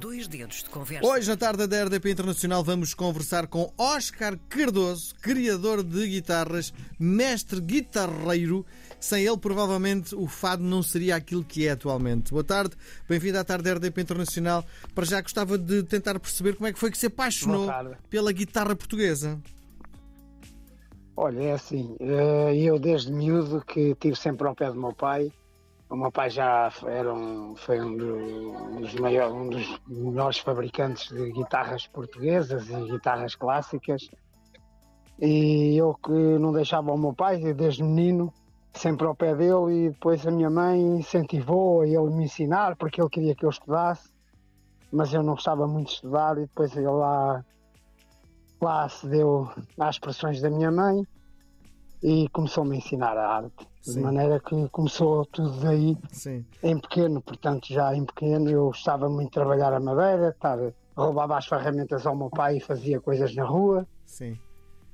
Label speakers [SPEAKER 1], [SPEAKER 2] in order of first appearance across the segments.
[SPEAKER 1] Dois dedos de conversa.
[SPEAKER 2] Hoje, na tarde da RDP Internacional, vamos conversar com Oscar Cardoso, criador de guitarras, mestre guitarreiro. Sem ele, provavelmente, o fado não seria aquilo que é atualmente. Boa tarde, bem-vindo à tarde da RDP Internacional. Para já gostava de tentar perceber como é que foi que se apaixonou pela guitarra portuguesa.
[SPEAKER 3] Olha, é assim, eh, eu desde miúdo que estive sempre ao pé do meu pai. O meu pai já era um, foi um, do- dos maiores, um dos melhores fabricantes de guitarras portuguesas e guitarras clássicas. E eu que não deixava o meu pai, desde menino, sempre ao pé dele, e depois a minha mãe incentivou a ele me ensinar, porque ele queria que eu estudasse, mas eu não gostava muito de estudar, e depois ele lá lá cedeu às pressões da minha mãe e começou-me a ensinar a arte.
[SPEAKER 2] Sim.
[SPEAKER 3] De maneira que começou tudo daí
[SPEAKER 2] Sim,
[SPEAKER 3] em pequeno, portanto já em pequeno eu gostava muito de trabalhar a madeira, estar, roubava as ferramentas ao meu pai e fazia coisas na rua.
[SPEAKER 2] sim.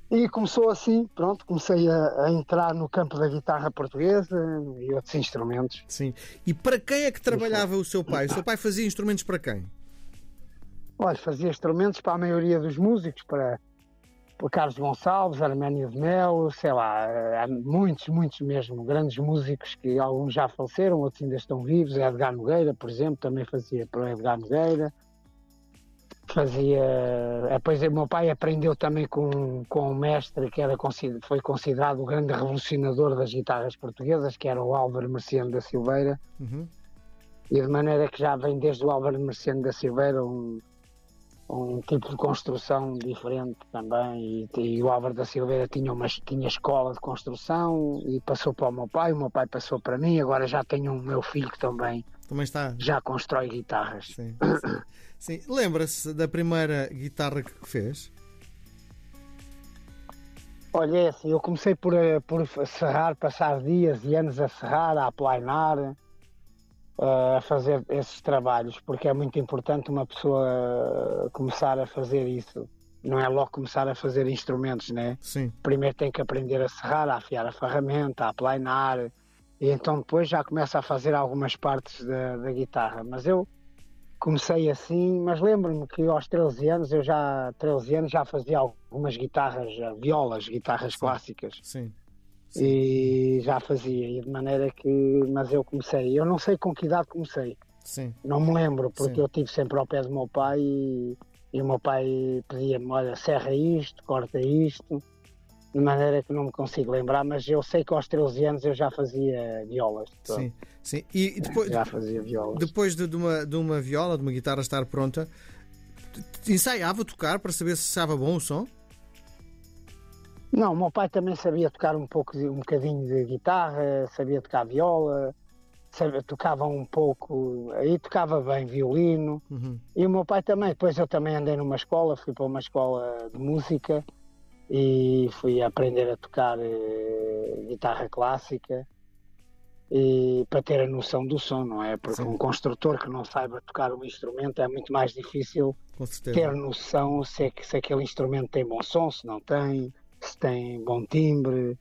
[SPEAKER 3] E começou assim, pronto, comecei a, a entrar no campo da guitarra portuguesa e outros instrumentos.
[SPEAKER 2] Sim. E para quem é que trabalhava o seu pai? O seu pai fazia instrumentos para quem?
[SPEAKER 3] Olha, fazia instrumentos para a maioria dos músicos, para, para Carlos Gonçalves, Arménio de Melo, sei lá, eh, há muitos, muitos mesmo, grandes músicos que alguns já faleceram, outros ainda estão vivos. Edgar Nogueira, por exemplo, também fazia para o Edgar Nogueira. Fazia. eh, Depois o meu pai aprendeu também com, com um mestre que era, foi considerado o grande revolucionador das guitarras portuguesas, que era o Álvaro Merciano da Silveira.
[SPEAKER 2] Uhum.
[SPEAKER 3] E de maneira que já vem desde o Álvaro Merciano da Silveira um, um tipo de construção diferente também. E, e o Álvaro da Silveira tinha, uma, tinha escola de construção e passou para o meu pai, o meu pai passou para mim, agora já tenho o meu filho que também
[SPEAKER 2] Também está.
[SPEAKER 3] já constrói guitarras.
[SPEAKER 2] Sim. sim. Sim. Lembra-se da primeira guitarra que fez?
[SPEAKER 3] Olha, é assim, eu comecei por, eh, por serrar, passar dias e anos a serrar, a aplainar, a fazer esses trabalhos, porque é muito importante uma pessoa começar a fazer isso. Não é logo começar a fazer instrumentos, né?
[SPEAKER 2] Sim.
[SPEAKER 3] Primeiro tem que aprender a serrar, a afiar a ferramenta, a aplainar, e então depois já começa a fazer algumas partes da, da guitarra. Mas eu comecei assim, mas lembro-me que aos 13 anos, eu já 13 anos já fazia algumas guitarras, violas, guitarras
[SPEAKER 2] Sim.
[SPEAKER 3] clássicas.
[SPEAKER 2] Sim.
[SPEAKER 3] E já fazia, e de maneira que. Mas eu comecei. Eu não sei com que idade comecei,
[SPEAKER 2] Sim.
[SPEAKER 3] não me lembro, porque
[SPEAKER 2] Sim.
[SPEAKER 3] eu estive sempre ao pé do meu pai e, e o meu pai pedia-me: olha, serra isto, corta isto, de maneira que não me consigo lembrar, mas eu sei que aos 13 anos eu já fazia violas.
[SPEAKER 2] Sim. Sim. E depois,
[SPEAKER 3] Já fazia violas.
[SPEAKER 2] depois de, de uma, de uma viola, de uma guitarra estar pronta, ensaiava tocar para saber se estava bom o som?
[SPEAKER 3] Não, o meu pai também sabia tocar um pouco, um bocadinho de guitarra, sabia tocar viola, sabia, tocava um pouco, aí tocava bem violino.
[SPEAKER 2] Uhum.
[SPEAKER 3] E o meu pai também, depois eu também andei numa escola, fui para uma escola de música e fui aprender a tocar eh, guitarra clássica e para ter a noção do som, não é? Porque
[SPEAKER 2] Sim.
[SPEAKER 3] um construtor que não saiba tocar um instrumento é muito mais difícil ter noção se, é se aquele instrumento tem bom som, se não tem, se tem bom timbre,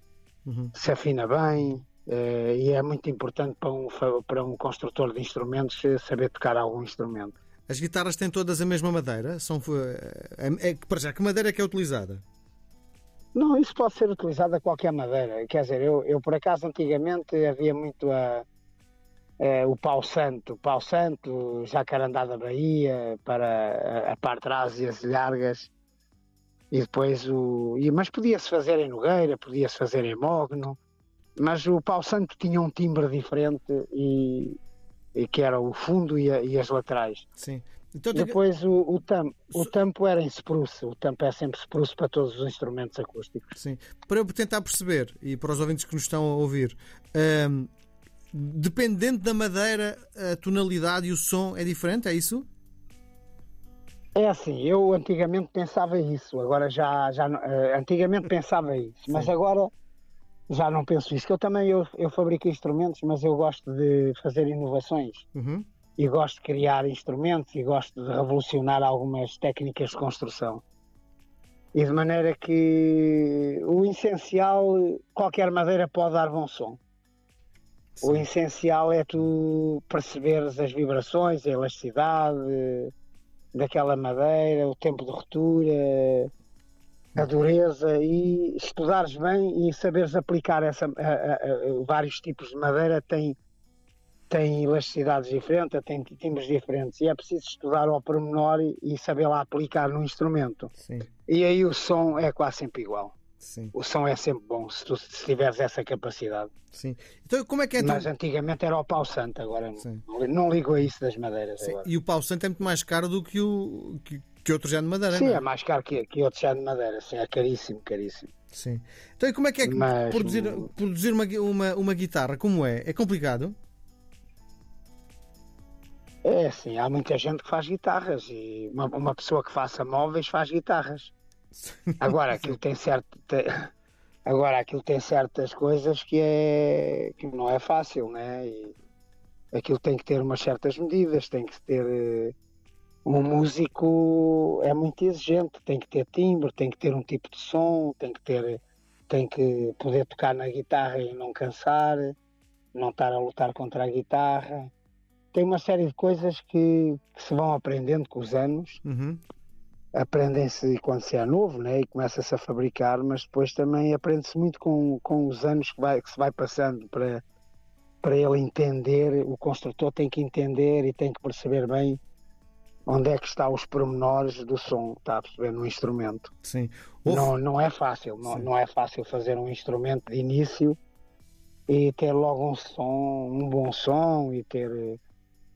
[SPEAKER 2] Uhum.
[SPEAKER 3] se afina bem. eh, e é muito importante para um, para um construtor de instrumentos eh, saber tocar algum instrumento.
[SPEAKER 2] As guitarras têm todas a mesma madeira? São, é, é, para já, que madeira é que é utilizada?
[SPEAKER 3] Não, isso pode ser utilizado a qualquer madeira. Quer dizer, eu, eu por acaso antigamente havia muito a, eh, o pau santo, pau santo, jacarandá da Bahia, para a, a parte de trás e as largas. E depois o. E, mas podia-se fazer em Nogueira, podia-se fazer em Mogno, mas o pau santo tinha um timbre diferente e, e que era o fundo e, a- e as laterais.
[SPEAKER 2] Sim. Então,
[SPEAKER 3] Depois o, o, tam, o tampo era em spruce, o tampo é sempre spruce para todos os instrumentos acústicos.
[SPEAKER 2] Sim. Para eu tentar perceber, e para os ouvintes que nos estão a ouvir, hum, dependendo da madeira, a tonalidade e o som é diferente, é isso?
[SPEAKER 3] É assim, eu antigamente pensava isso, agora já, já eh, antigamente pensava isso, mas
[SPEAKER 2] Sim.
[SPEAKER 3] agora já não penso isso, que eu também eu, eu fabrico instrumentos, mas eu gosto de fazer inovações
[SPEAKER 2] Uhum.
[SPEAKER 3] e gosto de criar instrumentos e gosto de revolucionar algumas técnicas de construção. E de maneira que o essencial, qualquer madeira pode dar bom som. O
[SPEAKER 2] Sim.
[SPEAKER 3] essencial é tu perceberes as vibrações, a elasticidade, daquela madeira, o tempo de ruptura, a dureza e estudares bem e saberes aplicar essa, a, a, a, vários tipos de madeira tem, tem elasticidades diferentes, tem timbres diferentes e é preciso estudar ao pormenor e, e saber lá aplicar no instrumento.
[SPEAKER 2] Sim.
[SPEAKER 3] E aí o som é quase sempre igual.
[SPEAKER 2] Sim.
[SPEAKER 3] O som é sempre bom se tu se tiveres essa capacidade.
[SPEAKER 2] Sim. Então, como é que é então?
[SPEAKER 3] Mas antigamente era o pau santo, agora não, não ligo a isso das madeiras.
[SPEAKER 2] E o pau santo é muito mais caro do que o que, que outro género de madeira.
[SPEAKER 3] Sim,
[SPEAKER 2] é?
[SPEAKER 3] é? mais caro que, que outro género de madeira, sim, é caríssimo, caríssimo.
[SPEAKER 2] Sim. Então, e como é que é que
[SPEAKER 3] Mas-
[SPEAKER 2] produzir, produzir uma, uma, uma guitarra? Como é? É complicado?
[SPEAKER 3] É assim, há muita gente que faz guitarras e uma, uma pessoa que faça móveis faz guitarras. Agora aquilo tem certo. Agora aquilo tem certas coisas que é que não é fácil, né? E aquilo tem que ter umas certas medidas, tem que ter eh, um músico é muito exigente, tem que ter timbre, tem que ter um tipo de som, tem que ter tem que poder tocar na guitarra e não cansar, não estar a lutar contra a guitarra. Tem uma série de coisas que, que se vão aprendendo com os anos
[SPEAKER 2] Uhum.
[SPEAKER 3] Aprendem-se quando se é novo né? e começa-se a fabricar, mas depois também aprende-se muito com, com os anos que, vai, que se vai passando para, para ele entender, o construtor tem que entender e tem que perceber bem onde é que estão os pormenores do som, está a perceber, no instrumento.
[SPEAKER 2] Sim.
[SPEAKER 3] Não, não é fácil, não,
[SPEAKER 2] Sim.
[SPEAKER 3] não é fácil fazer um instrumento de início e ter logo um som, um bom som e ter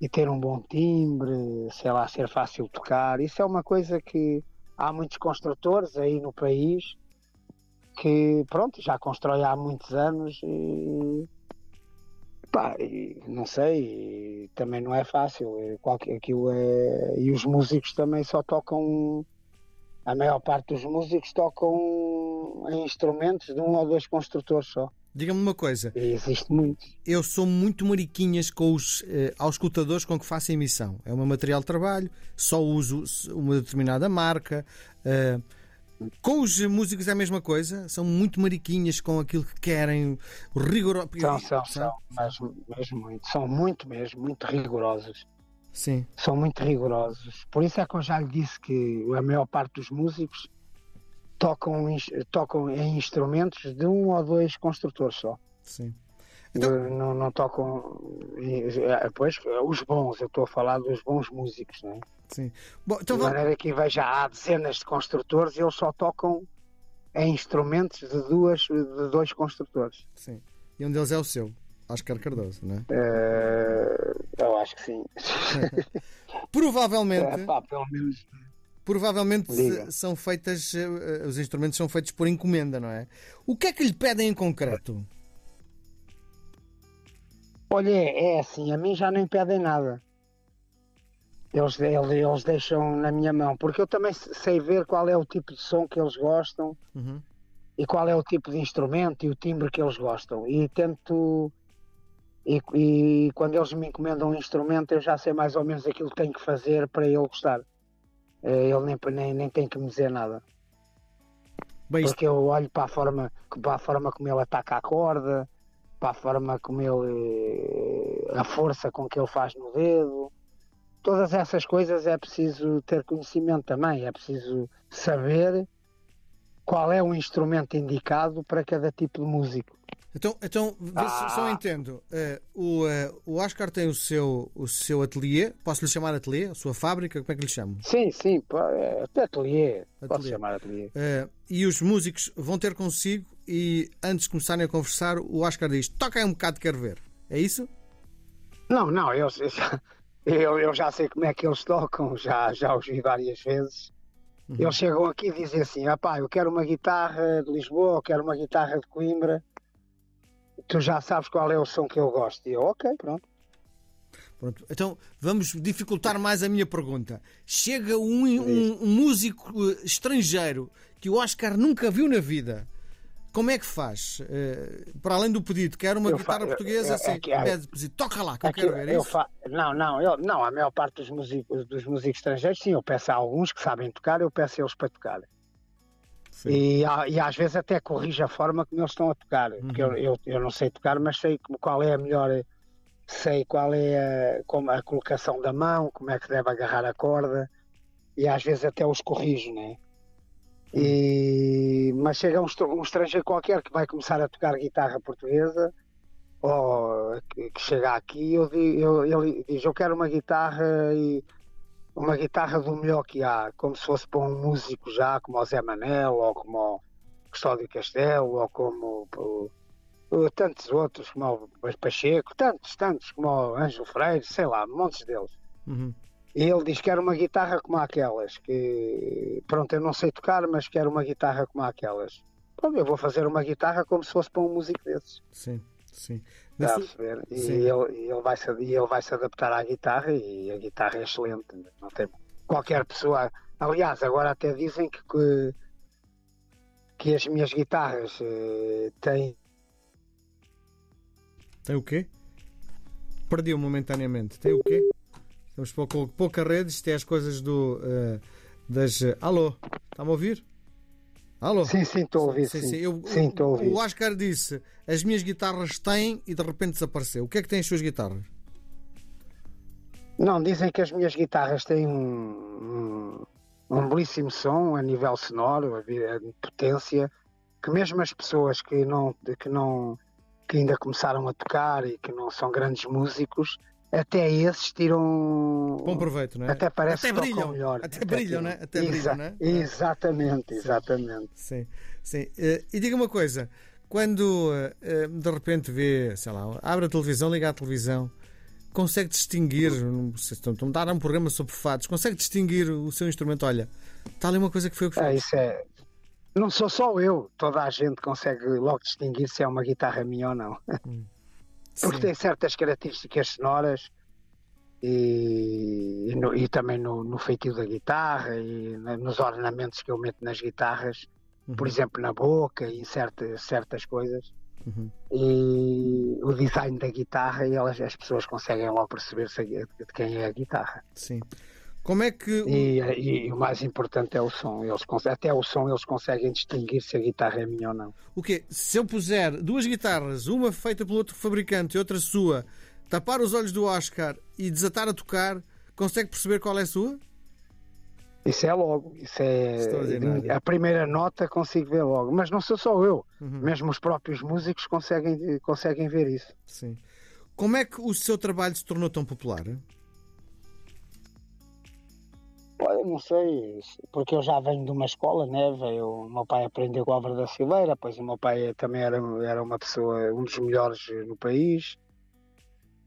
[SPEAKER 3] e ter um bom timbre, sei lá, ser fácil tocar. Isso é uma coisa que há muitos construtores aí no país que pronto, já constrói há muitos anos e pá, não sei, também não é fácil. Qualquer, aquilo é, e os músicos também só tocam a maior parte dos músicos tocam em instrumentos de um ou dois construtores só.
[SPEAKER 2] Diga-me uma coisa.
[SPEAKER 3] Existe muito.
[SPEAKER 2] Eu sou muito mariquinhas com os eh, auscultadores com que faço a emissão. É o meu material de trabalho, só uso uma determinada marca. eh, com os músicos é a mesma coisa, são muito mariquinhas com aquilo que querem, rigoroso.
[SPEAKER 3] São, são, são, mas mesmo muito. São muito mesmo, muito rigorosos.
[SPEAKER 2] Sim,
[SPEAKER 3] São muito rigorosos. Por isso é que eu já lhe disse que a maior parte dos músicos tocam, tocam em instrumentos de um ou dois construtores só.
[SPEAKER 2] sim. Então-
[SPEAKER 3] Eh, não, não tocam. eh, Pois, os bons, eu estou a falar dos bons músicos, não é?
[SPEAKER 2] sim. Bom, então
[SPEAKER 3] de maneira que veja há dezenas de construtores e eles só tocam em instrumentos de, duas, de dois construtores.
[SPEAKER 2] Sim. E um deles é o seu, Oscar Cardoso, não é?
[SPEAKER 3] Eh, eu acho que sim.
[SPEAKER 2] Provavelmente,
[SPEAKER 3] É, pá, pelo menos.
[SPEAKER 2] Provavelmente
[SPEAKER 3] Diga.
[SPEAKER 2] são feitas, eh, os instrumentos são feitos por encomenda, não é? O que é que lhe pedem em concreto?
[SPEAKER 3] Olha, é é assim, a mim já nem pedem nada. Eles, eles, eles deixam na minha mão, porque eu também sei ver qual é o tipo de som que eles gostam
[SPEAKER 2] Uhum.
[SPEAKER 3] e qual é o tipo de instrumento e o timbre que eles gostam. E tento. E, e quando eles me encomendam um instrumento, eu já sei mais ou menos aquilo que tenho que fazer para ele gostar. Eh, Ele nem, nem, nem tem que me dizer nada.
[SPEAKER 2] Bem,
[SPEAKER 3] Porque eu olho para a forma, para a forma como ele ataca a corda, para a forma como ele. a força com que ele faz no dedo. Todas essas coisas é preciso ter conhecimento também, é preciso saber qual é o instrumento indicado para cada tipo de músico.
[SPEAKER 2] Então, então se só
[SPEAKER 3] Ah.
[SPEAKER 2] entendo. Eh, o, eh, o Oscar tem o seu, o seu ateliê, posso lhe chamar ateliê? A sua fábrica, como é que lhe chamo?
[SPEAKER 3] Sim, sim, é, até ateliê, posso
[SPEAKER 2] Ateliê.
[SPEAKER 3] chamar ateliê.
[SPEAKER 2] Eh, e os músicos vão ter consigo e antes de começarem a conversar, o Oscar diz: toca um bocado, quero ver. É isso?
[SPEAKER 3] Não, não, eu, eu já, eu, eu já sei como é que eles tocam, já, já os vi várias vezes.
[SPEAKER 2] Uhum.
[SPEAKER 3] Eles chegam aqui e dizem assim: ah pá, eu quero uma guitarra de Lisboa, eu quero uma guitarra de Coimbra. Tu já sabes qual é o som que eu gosto. E eu, ok, pronto.
[SPEAKER 2] Pronto, então vamos dificultar mais a minha pergunta. Chega um, um- um músico eh, estrangeiro que o Oscar nunca viu na vida. Como é que faz? Eh, para além do pedido, quer uma
[SPEAKER 3] Eu
[SPEAKER 2] guitarra
[SPEAKER 3] eu-
[SPEAKER 2] portuguesa,
[SPEAKER 3] é-
[SPEAKER 2] assim,
[SPEAKER 3] é que há-
[SPEAKER 2] pede, pede, toca lá, que eu
[SPEAKER 3] Aqui
[SPEAKER 2] quero ver. É
[SPEAKER 3] eu
[SPEAKER 2] isso?
[SPEAKER 3] fa- Não, não, eu, não, a maior parte dos músicos, dos músicos estrangeiros, sim, eu peço a alguns que sabem tocar, eu peço a eles para tocar. E, e às vezes até corrijo a forma como eles estão a tocar. Porque
[SPEAKER 2] Uhum.
[SPEAKER 3] eu, eu, eu não sei tocar, mas sei como- qual é a melhor. Sei qual é a, como a colocação da mão, como é que deve agarrar a corda. e às vezes até os corrijo, né? E, mas chega um, um estrangeiro qualquer que vai começar a tocar guitarra portuguesa ou que, que chega aqui, eu, eu, ele diz: Eu quero uma guitarra e uma guitarra do melhor que há, como se fosse para um músico já, como o Zé Manel, ou como o Custódio Castelo, ou como o, o, tantos outros, como o Pacheco, tantos, tantos, como o Ângelo Freire, sei lá, montes deles.
[SPEAKER 2] Uhum.
[SPEAKER 3] E ele diz que era uma guitarra como aquelas, que pronto, eu não sei tocar, mas quero uma guitarra como aquelas. Pronto, eu vou fazer uma guitarra como se fosse para um músico desses.
[SPEAKER 2] Sim. Sim.
[SPEAKER 3] Está a perceber? E ele, ele, vai se, ele vai se adaptar à guitarra e a guitarra é excelente. Não tem qualquer pessoa. Aliás, agora até dizem que, que, que as minhas guitarras uh, têm.
[SPEAKER 2] Tem o quê? Perdi-o momentaneamente. Tem o quê? Estamos pouco, pouca rede, isto é as coisas do. Uh, das. Uh, alô? Está-me a ouvir? Alô?
[SPEAKER 3] Sim, sim, estou a ouvir. Sim, sim. Eu, sim estou a ouvir.
[SPEAKER 2] O Oscar disse: as minhas guitarras têm e de repente desapareceu. O que é que têm as suas guitarras?
[SPEAKER 3] Não, dizem que as minhas guitarras têm um, um, um belíssimo som a nível sonoro, a, a potência, que mesmo as pessoas que não, que não que ainda começaram a tocar e que não são grandes músicos, até esses tiram.
[SPEAKER 2] Bom proveito, não é?
[SPEAKER 3] Até parece
[SPEAKER 2] até
[SPEAKER 3] que brilham, tocam melhor.
[SPEAKER 2] Até, até brilham, não é? Até Exa brilham, não é?
[SPEAKER 3] Exatamente, exatamente.
[SPEAKER 2] Sim, sim. Uh, e diga uma coisa: quando uh, de repente vê, sei lá, abre a televisão, liga a televisão, consegue distinguir, estão a dar um programa sobre fados, consegue distinguir o seu instrumento? Olha, está ali uma coisa que foi o que
[SPEAKER 3] fez. É, isso é. Não sou só eu, toda a gente consegue logo distinguir se é uma guitarra minha ou não. Hum. Porque tem certas características sonoras e, e, no, e também no, no, feitio da guitarra e nos ornamentos que eu meto nas guitarras, uhum. por exemplo, na boca e em certas, certas coisas. Uhum. E o design da guitarra, e elas, as pessoas conseguem logo perceber de quem é a guitarra.
[SPEAKER 2] Sim. Como é que.
[SPEAKER 3] E, e, o mais importante é o som. Eles, até o som eles conseguem distinguir se a guitarra é minha ou não.
[SPEAKER 2] O quê? Se eu puser duas guitarras, uma feita pelo outro fabricante e outra sua, tapar os olhos do Oscar e desatar a tocar, consegue perceber qual é a sua?
[SPEAKER 3] Isso é logo, isso é a primeira nota consigo ver logo, mas não sou só eu, uhum. mesmo os próprios músicos conseguem, conseguem ver isso.
[SPEAKER 2] Sim. Como é que o seu trabalho se tornou tão popular?
[SPEAKER 3] Olha, não sei, porque eu já venho de uma escola, né? Veio, o meu pai aprendeu com a Álvaro da Silveira, pois o meu pai também era, era uma pessoa, um dos melhores no país,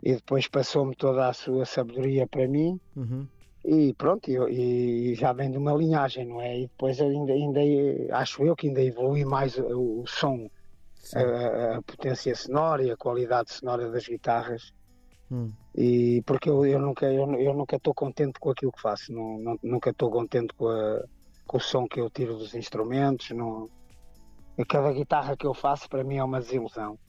[SPEAKER 3] e depois passou-me toda a sua sabedoria para mim,
[SPEAKER 2] uhum.
[SPEAKER 3] e pronto, e, e, já vem de uma linhagem, não é? E depois ainda, ainda acho eu que ainda evolui mais o, o som, a, a, potência sonora e a qualidade sonora das guitarras.
[SPEAKER 2] Hum.
[SPEAKER 3] E porque eu, eu nunca eu, eu nunca estou contente com aquilo que faço, não, não, nunca estou contente com, a, com, o som que eu tiro dos instrumentos. Não, cada guitarra que eu faço para mim é uma desilusão.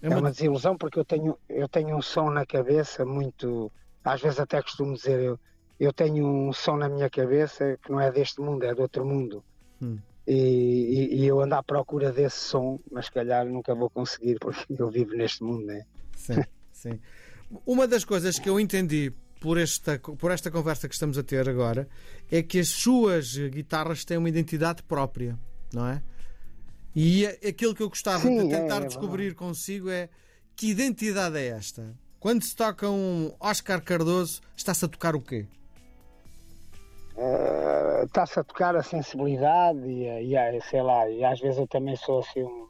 [SPEAKER 3] É uma... é uma desilusão porque eu tenho, eu tenho um som na cabeça muito. Às vezes até costumo dizer, eu, eu tenho um som na minha cabeça que não é deste mundo, é de outro mundo.
[SPEAKER 2] Hum.
[SPEAKER 3] E, e, e, eu ando à procura desse som, mas se calhar nunca vou conseguir porque eu vivo neste mundo, né?
[SPEAKER 2] Sim, sim. Uma das coisas que eu entendi por esta, por esta conversa que estamos a ter agora é que as suas guitarras têm uma identidade própria, não é? E aquilo que eu gostava Sim, de é, tentar é, é descobrir consigo é que identidade é esta? Quando se toca um Oscar Cardoso, está-se a tocar o quê?
[SPEAKER 3] Uh, está-se a tocar a sensibilidade e, e, sei lá, e às vezes eu também sou assim um,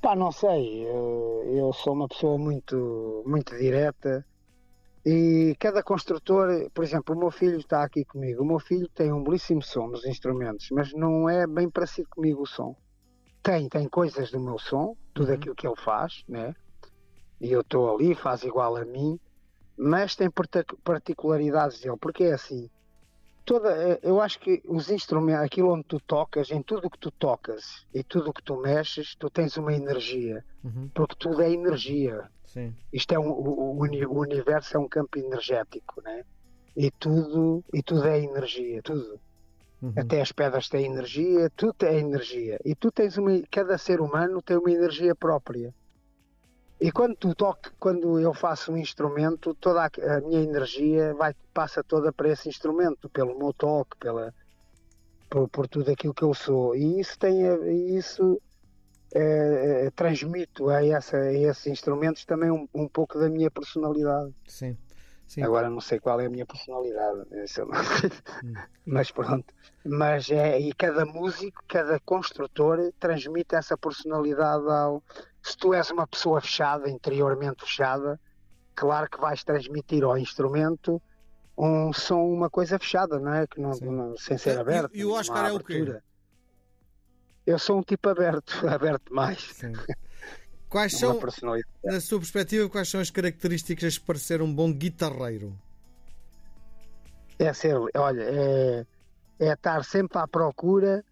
[SPEAKER 3] Pá, não sei. Eu sou uma pessoa muito, muito direta e cada construtor, por exemplo, o meu filho está aqui comigo. O meu filho tem um belíssimo som nos instrumentos, mas não é bem parecido comigo o som. Tem, tem coisas do meu som, tudo uhum. aquilo que ele faz, né? E eu estou ali, faz igual a mim, mas tem particularidades dele, porque é assim toda, eh, eu acho que os instrumentos, aquilo onde tu tocas, em tudo que tu tocas e tudo que tu mexes, tu tens uma energia,
[SPEAKER 2] uhum.
[SPEAKER 3] porque tudo é energia.
[SPEAKER 2] Sim.
[SPEAKER 3] Isto é um, o, o, universo é um campo energético, né? E tudo, e tudo é energia, tudo. Uhum. Até as pedras têm energia, tudo é energia. E tu tens uma, cada ser humano tem uma energia própria. E quando tu toque, quando eu faço um instrumento, toda a, a minha energia vai, passa toda para esse instrumento, pelo meu toque, pela, por, por tudo aquilo que eu sou. E isso tem a- isso eh, eh, transmito a, essa, a esses instrumentos também um, um pouco da minha personalidade.
[SPEAKER 2] Sim. Sim.
[SPEAKER 3] Agora não sei qual é a minha personalidade.
[SPEAKER 2] Hum.
[SPEAKER 3] mas pronto. Mas é, e cada músico, cada construtor transmite essa personalidade ao. Se tu és uma pessoa fechada, interiormente fechada, claro que vais transmitir ao instrumento um som, uma coisa fechada, não é? Que não, não- sem ser aberto.
[SPEAKER 2] e o Oscar é o quê?
[SPEAKER 3] Eu sou um tipo aberto, aberto demais.
[SPEAKER 2] Sim. Quais são, na sua perspectiva, quais são as características para ser um bom guitarreiro?
[SPEAKER 3] É ser, olha, é, é estar sempre à procura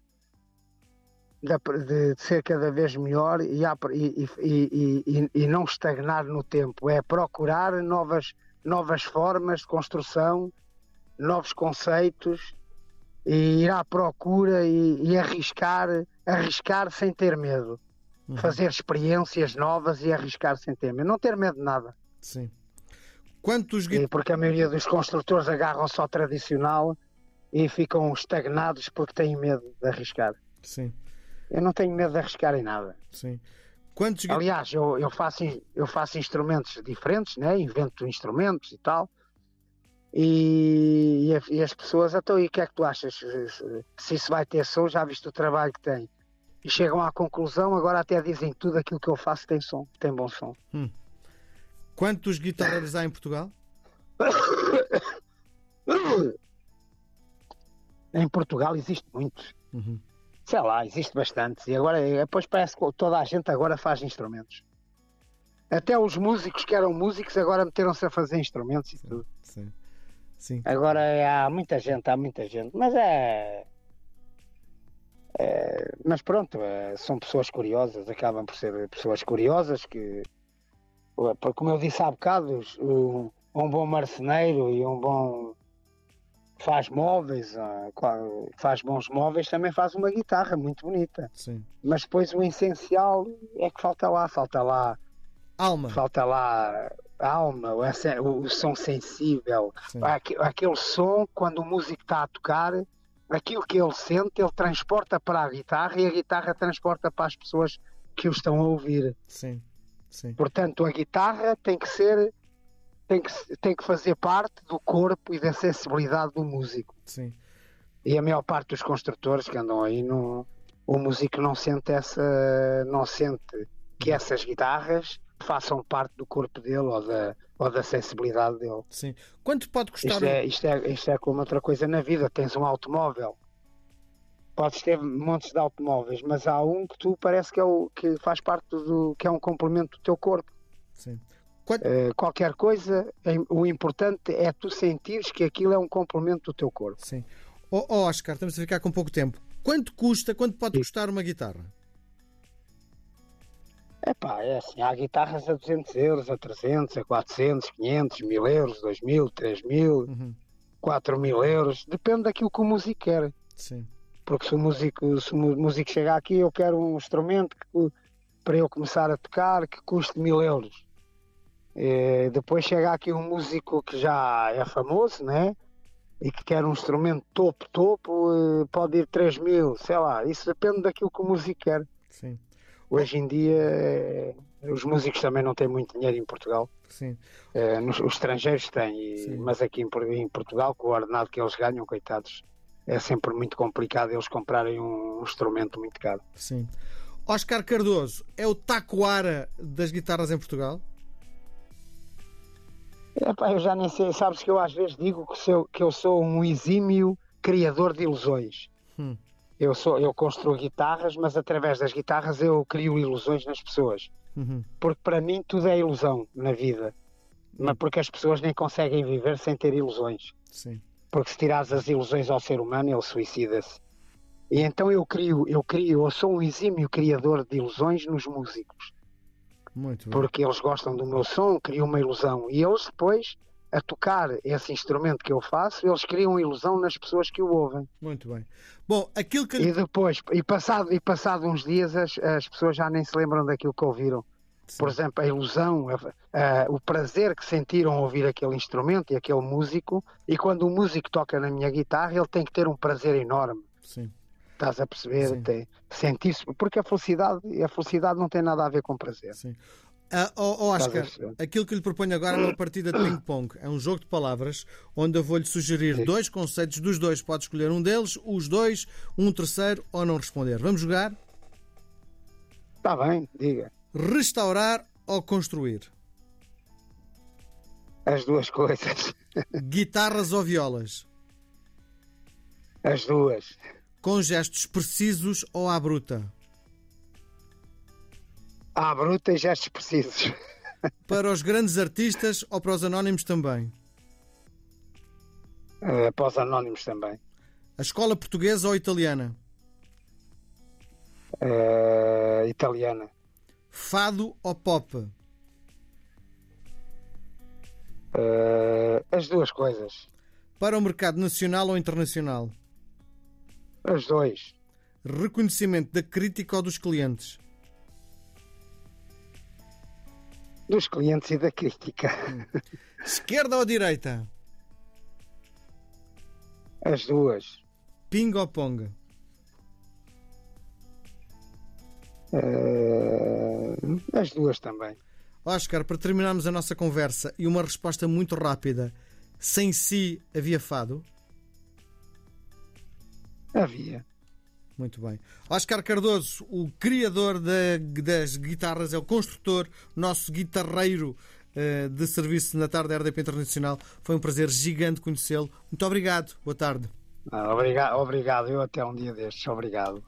[SPEAKER 3] de, de ser cada vez melhor e, e- e- e- não estagnar no tempo. É procurar novas, novas formas de construção, novos conceitos e ir à procura e, arriscar, arriscar sem ter medo.
[SPEAKER 2] Uhum.
[SPEAKER 3] Fazer experiências novas e arriscar sem ter medo. Não ter medo de nada.
[SPEAKER 2] Sim. Quantos
[SPEAKER 3] E porque a maioria dos construtores agarram-se ao tradicional e ficam estagnados porque têm medo de arriscar.
[SPEAKER 2] Sim,
[SPEAKER 3] Eu não tenho medo de arriscar em nada.
[SPEAKER 2] sim. Quantos
[SPEAKER 3] Aliás, eu, eu, faço, eu faço instrumentos diferentes, né? invento instrumentos e tal. E, e as pessoas, então, e o que é que tu achas? Se isso vai ter som, já viste o trabalho que tem. E chegam à conclusão, agora até dizem tudo aquilo que eu faço tem som, tem bom som.
[SPEAKER 2] Quantos guitarreiros há em Portugal?
[SPEAKER 3] Em Portugal existe muitos.
[SPEAKER 2] Uhum.
[SPEAKER 3] Sei lá, existe bastantes. E agora, eh, depois parece que toda a gente agora faz instrumentos. Até os músicos que eram músicos agora meteram-se a fazer instrumentos e tudo.
[SPEAKER 2] Sim. Sim.
[SPEAKER 3] Agora é- há muita gente, há muita gente. Mas é. é- mas pronto, é, são pessoas curiosas, acabam por ser pessoas curiosas que. Como eu disse há bocado, um bom marceneiro e um bom. Faz móveis, ah, faz bons móveis, também faz uma guitarra muito bonita.
[SPEAKER 2] Sim.
[SPEAKER 3] Mas depois o essencial é que falta lá, falta lá,
[SPEAKER 2] Alma.
[SPEAKER 3] falta lá alma, o, o- o som sensível. Aque- aquele som quando o músico está a tocar, aquilo que ele sente, ele transporta para a guitarra e a guitarra transporta para as pessoas que o estão a ouvir.
[SPEAKER 2] Sim. Sim.
[SPEAKER 3] Portanto, a guitarra tem que ser, tem que, tem que fazer parte do corpo e da sensibilidade do músico.
[SPEAKER 2] Sim.
[SPEAKER 3] E a maior parte dos construtores que andam aí, não, o músico não sente essa, não sente que essas guitarras façam parte do corpo dele ou da, ou da sensibilidade dele.
[SPEAKER 2] Sim. Quanto pode custar?
[SPEAKER 3] Isto é, isto, é, isto é como outra coisa na vida. Tens um automóvel, podes ter montes de automóveis, mas há um que tu parece que, é o, que faz parte do que é um complemento do teu corpo.
[SPEAKER 2] Sim. Quanto...
[SPEAKER 3] Eh, qualquer coisa, o importante é tu sentires que aquilo é um complemento do teu corpo.
[SPEAKER 2] Sim. Oh, oh, Oscar, estamos a ficar com pouco tempo. Quanto custa, quanto pode
[SPEAKER 3] Sim.
[SPEAKER 2] custar uma guitarra?
[SPEAKER 3] Epá, é assim, há guitarras a 200 euros, a 300, a 400, 500, 1000 euros, 2000, 3000,
[SPEAKER 2] Uhum.
[SPEAKER 3] 4000 euros, depende daquilo que o músico quer.
[SPEAKER 2] Sim.
[SPEAKER 3] Porque se o músico, se o músico chegar aqui, eu quero um instrumento que, para eu começar a tocar que custe mil euros. Eh, depois chega aqui um músico que já é famoso, né? E que quer um instrumento topo, topo, eh, pode ir 3 mil, sei lá. Isso depende daquilo que o músico quer.
[SPEAKER 2] Sim.
[SPEAKER 3] Hoje em dia, eh, os músicos também não têm muito dinheiro em Portugal.
[SPEAKER 2] Sim.
[SPEAKER 3] Eh, nos- os estrangeiros têm, e- mas aqui em, em Portugal, com o ordenado que eles ganham, coitados, é sempre muito complicado eles comprarem um instrumento muito caro.
[SPEAKER 2] Sim. Oscar Cardoso é o tacoara das guitarras em Portugal?
[SPEAKER 3] Epá, eu já nem sei, sabes que eu às vezes digo que, sou, que eu sou um exímio criador de ilusões.
[SPEAKER 2] Hum.
[SPEAKER 3] Eu, sou, eu construo guitarras, mas através das guitarras eu crio ilusões nas pessoas.
[SPEAKER 2] Uhum.
[SPEAKER 3] Porque para mim tudo é ilusão na vida. Mas porque as pessoas nem conseguem viver sem ter ilusões.
[SPEAKER 2] Sim.
[SPEAKER 3] porque se tirares as ilusões ao ser humano, ele suicida-se. E então eu crio, eu crio, eu sou um exímio criador de ilusões nos músicos. Porque eles gostam do meu som, criam uma ilusão. E eles depois, a tocar esse instrumento que eu faço, eles criam ilusão nas pessoas que o ouvem.
[SPEAKER 2] Muito bem. Bom, aquilo que.
[SPEAKER 3] E depois, e passado, e passado uns dias, as, as pessoas já nem se lembram daquilo que ouviram. por exemplo, a ilusão, a- a- o prazer que sentiram ao ouvir aquele instrumento e aquele músico, e quando o músico toca na minha guitarra, ele tem que ter um prazer enorme.
[SPEAKER 2] Sim.
[SPEAKER 3] Estás a perceber?
[SPEAKER 2] Sim.
[SPEAKER 3] Tem, sentir-se, porque a felicidade, a felicidade não tem nada a ver com prazer.
[SPEAKER 2] Sim.
[SPEAKER 3] Estás a
[SPEAKER 2] Oscar, aquilo que lhe proponho agora é uma partida de ping-pong. É um jogo de palavras onde eu vou-lhe sugerir
[SPEAKER 3] Sim.
[SPEAKER 2] dois conceitos dos dois. Pode escolher um deles, os dois, um terceiro ou não responder. Vamos jogar?
[SPEAKER 3] Está bem, diga.
[SPEAKER 2] Restaurar ou construir?
[SPEAKER 3] As duas coisas.
[SPEAKER 2] Guitarras ou violas?
[SPEAKER 3] As duas.
[SPEAKER 2] Com gestos precisos ou à bruta?
[SPEAKER 3] À bruta e gestos precisos.
[SPEAKER 2] Para os grandes artistas ou para os anónimos também?
[SPEAKER 3] Eh, para os anónimos também.
[SPEAKER 2] A escola portuguesa ou italiana?
[SPEAKER 3] Eh, italiana.
[SPEAKER 2] Fado ou pop?
[SPEAKER 3] Eh, as duas coisas.
[SPEAKER 2] Para o mercado nacional ou internacional?
[SPEAKER 3] As dois.
[SPEAKER 2] Reconhecimento da crítica ou dos clientes?
[SPEAKER 3] Dos clientes e da crítica.
[SPEAKER 2] Esquerda ou direita?
[SPEAKER 3] As duas.
[SPEAKER 2] Ping ou ponga?
[SPEAKER 3] Eh, as duas também.
[SPEAKER 2] Oscar, para terminarmos a nossa conversa e uma resposta muito rápida, sem si havia fado?
[SPEAKER 3] Havia.
[SPEAKER 2] Muito bem. Oscar Cardoso, o criador da- das guitarras, é o construtor, nosso guitarreiro eh, de serviço na tarde da RDP Internacional. Foi um prazer gigante conhecê-lo. Muito obrigado. Boa tarde.
[SPEAKER 3] Ah, obrigado, obrigado. Eu até um dia destes. Obrigado.